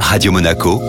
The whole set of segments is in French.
Radio Monaco,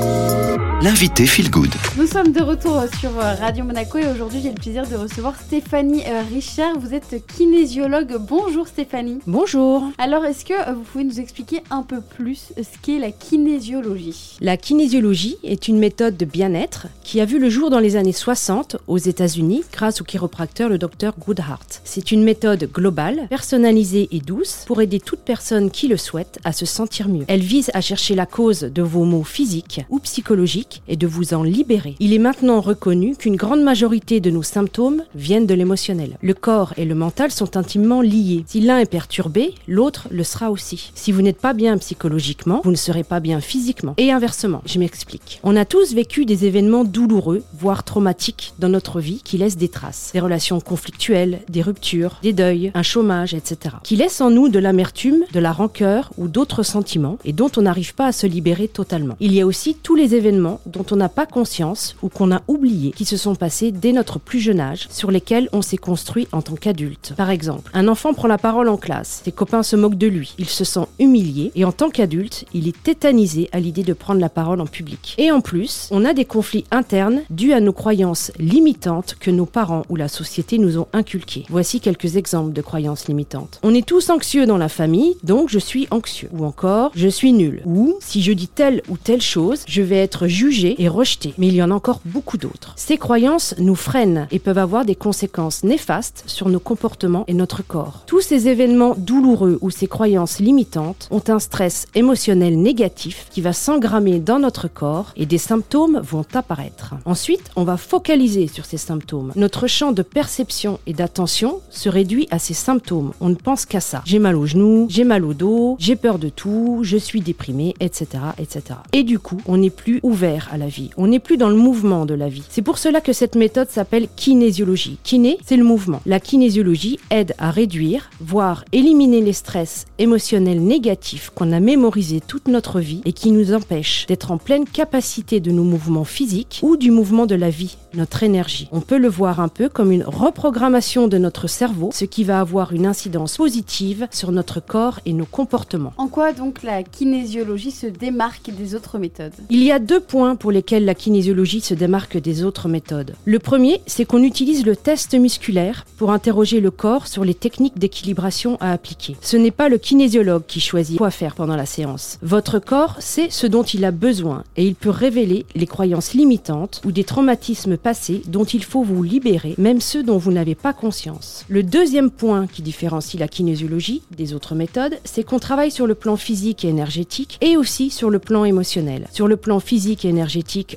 l'invité Feel Good. Nous sommes de retour sur euh, Radio Monaco et aujourd'hui j'ai le plaisir de recevoir Stéphanie euh, Richard. Vous êtes kinésiologue. Bonjour Stéphanie. Bonjour. Alors est-ce que euh, vous pouvez nous expliquer un peu plus ce qu'est la kinésiologie? La kinésiologie est une méthode de bien-être qui a vu le jour dans les années 60 aux États-Unis grâce au chiropracteur le docteur Goodhart. C'est une méthode globale, personnalisée et douce pour aider toute personne qui le souhaite à se sentir mieux. Elle vise à chercher la cause de vos maux physiques ou psychologiques et de vous en libérer. Il est maintenant reconnu qu'une grande majorité de nos symptômes viennent de l'émotionnel. Le corps et le mental sont intimement liés. Si l'un est perturbé, l'autre le sera aussi. Si vous n'êtes pas bien psychologiquement, vous ne serez pas bien physiquement. Et inversement, je m'explique. On a tous vécu des événements douloureux, voire traumatiques dans notre vie qui laissent des traces. Des relations conflictuelles, des ruptures, des deuils, un chômage, etc. Qui laissent en nous de l'amertume, de la rancœur ou d'autres sentiments et dont on n'arrive pas à se libérer totalement. Il y a aussi tous les événements dont on n'a pas conscience ou qu'on a oublié qui se sont passés dès notre plus jeune âge, sur lesquels on s'est construit en tant qu'adulte. Par exemple, un enfant prend la parole en classe, ses copains se moquent de lui, il se sent humilié et en tant qu'adulte, il est tétanisé à l'idée de prendre la parole en public. Et en plus, on a des conflits internes dus à nos croyances limitantes que nos parents ou la société nous ont inculquées. Voici quelques exemples de croyances limitantes. On est tous anxieux dans la famille, donc je suis anxieux. Ou encore, je suis nul. Ou, si je dis telle ou telle chose, je vais être jugé et rejeté, mais il y en a encore beaucoup d'autres. Ces croyances nous freinent et peuvent avoir des conséquences néfastes sur nos comportements et notre corps. Tous ces événements douloureux ou ces croyances limitantes ont un stress émotionnel négatif qui va s'engrammer dans notre corps et des symptômes vont apparaître. Ensuite, on va focaliser sur ces symptômes. Notre champ de perception et d'attention se réduit à ces symptômes. On ne pense qu'à ça. J'ai mal au genou, j'ai mal au dos, j'ai peur de tout, je suis déprimé, etc., etc. Et du coup, on n'est plus ouvert à la vie. On n'est plus dans le mouvement de la vie. C'est pour cela que cette méthode s'appelle kinésiologie. Kiné, c'est le mouvement. La kinésiologie aide à réduire, voire éliminer les stress émotionnels négatifs qu'on a mémorisés toute notre vie et qui nous empêchent d'être en pleine capacité de nos mouvements physiques ou du mouvement de la vie, notre énergie. On peut le voir un peu comme une reprogrammation de notre cerveau, ce qui va avoir une incidence positive sur notre corps et nos comportements. En quoi donc la kinésiologie se démarque des autres méthodes? Il y a deux points pour lesquels la kinésiologie se démarque des autres méthodes. Le premier, c'est qu'on utilise le test musculaire pour interroger le corps sur les techniques d'équilibration à appliquer. Ce n'est pas le kinésiologue qui choisit quoi faire pendant la séance. Votre corps sait ce dont il a besoin et il peut révéler les croyances limitantes ou des traumatismes passés dont il faut vous libérer, même ceux dont vous n'avez pas conscience. Le deuxième point qui différencie la kinésiologie des autres méthodes, c'est qu'on travaille sur le plan physique et énergétique et aussi sur le plan émotionnel. Sur le plan physique et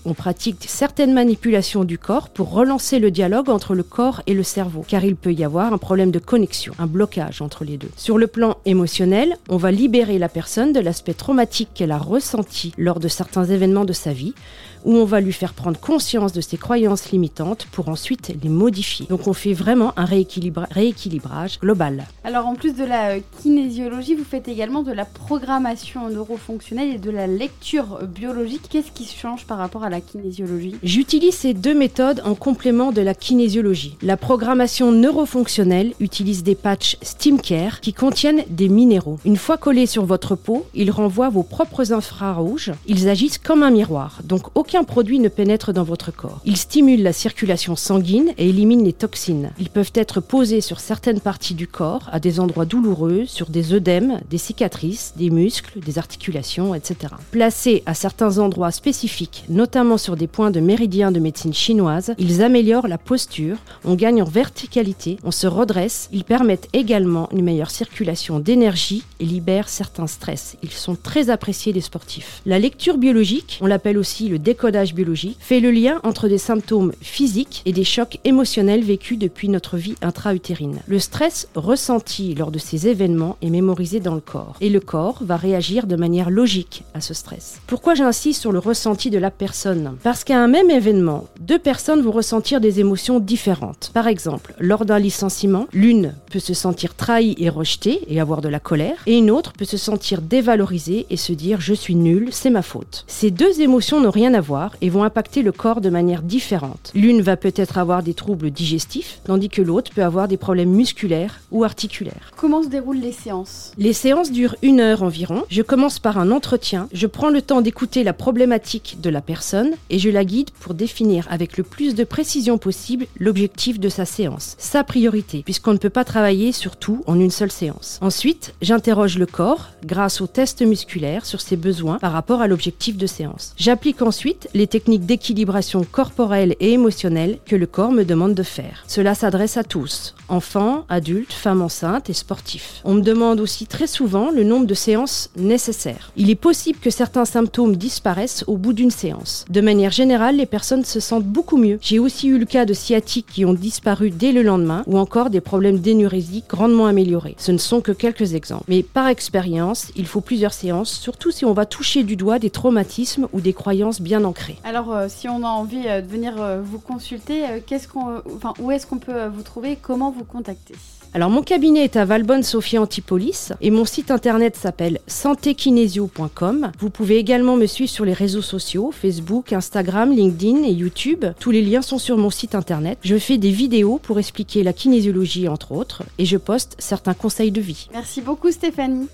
on pratique certaines manipulations du corps pour relancer le dialogue entre le corps et le cerveau, car il peut y avoir un problème de connexion, un blocage entre les deux. Sur le plan émotionnel, on va libérer la personne de l'aspect traumatique qu'elle a ressenti lors de certains événements de sa vie, où on va lui faire prendre conscience de ses croyances limitantes pour ensuite les modifier. Donc on fait vraiment un rééquilibrage global. Alors en plus de la kinésiologie, vous faites également de la programmation neurofonctionnelle et de la lecture biologique. Qu'est-ce qui change par rapport à la kinésiologie? J'utilise ces deux méthodes en complément de la kinésiologie. La programmation neurofonctionnelle utilise des patchs SteamCare qui contiennent des minéraux. Une fois collés sur votre peau, ils renvoient vos propres infrarouges. Ils agissent comme un miroir, donc aucun produit ne pénètre dans votre corps. Ils stimulent la circulation sanguine et éliminent les toxines. Ils peuvent être posés sur certaines parties du corps, à des endroits douloureux, sur des œdèmes, des cicatrices, des muscles, des articulations, etc. Placés à certains endroits spécifiques, notamment sur des points de méridien de médecine chinoise, ils améliorent la posture, on gagne en verticalité, on se redresse, ils permettent également une meilleure circulation d'énergie et libèrent certains stress. Ils sont très appréciés des sportifs. La lecture biologique, on l'appelle aussi le décodage codage biologique, fait le lien entre des symptômes physiques et des chocs émotionnels vécus depuis notre vie intra-utérine. Le stress ressenti lors de ces événements est mémorisé dans le corps et le corps va réagir de manière logique à ce stress. Pourquoi j'insiste sur le ressenti de la personne? Parce qu'à un même événement, deux personnes vont ressentir des émotions différentes. Par exemple, lors d'un licenciement, l'une peut se sentir trahie et rejetée et avoir de la colère, et une autre peut se sentir dévalorisée et se dire je suis nulle, c'est ma faute. Ces deux émotions n'ont rien à voir et vont impacter le corps de manière différente. L'une va peut-être avoir des troubles digestifs, tandis que l'autre peut avoir des problèmes musculaires ou articulaires. Comment se déroulent les séances? Les séances durent une heure environ. Je commence par un entretien. Je prends le temps d'écouter la problématique de la personne et je la guide pour définir avec le plus de précision possible l'objectif de sa séance, sa priorité, puisqu'on ne peut pas travailler sur tout en une seule séance. Ensuite, j'interroge le corps grâce aux tests musculaires sur ses besoins par rapport à l'objectif de séance. J'applique ensuite les techniques d'équilibration corporelle et émotionnelle que le corps me demande de faire. Cela s'adresse à tous, enfants, adultes, femmes enceintes et sportifs. On me demande aussi très souvent le nombre de séances nécessaires. Il est possible que certains symptômes disparaissent au bout d'une séance. De manière générale, les personnes se sentent beaucoup mieux. J'ai aussi eu le cas de sciatiques qui ont disparu dès le lendemain ou encore des problèmes d'énurésie grandement améliorés. Ce ne sont que quelques exemples. Mais par expérience, il faut plusieurs séances, surtout si on va toucher du doigt des traumatismes ou des croyances bien ancrées. Alors, euh, si on a envie euh, de venir euh, vous consulter, qu'est-ce qu'on, enfin, où est-ce qu'on peut vous trouver? Comment vous contacter? Alors mon cabinet est à Valbonne Sophie Antipolis et mon site internet s'appelle santékinésio.com. Vous pouvez également me suivre sur les réseaux sociaux, Facebook, Instagram, LinkedIn et YouTube. Tous les liens sont sur mon site internet. Je fais des vidéos pour expliquer la kinésiologie entre autres et je poste certains conseils de vie. Merci beaucoup Stéphanie.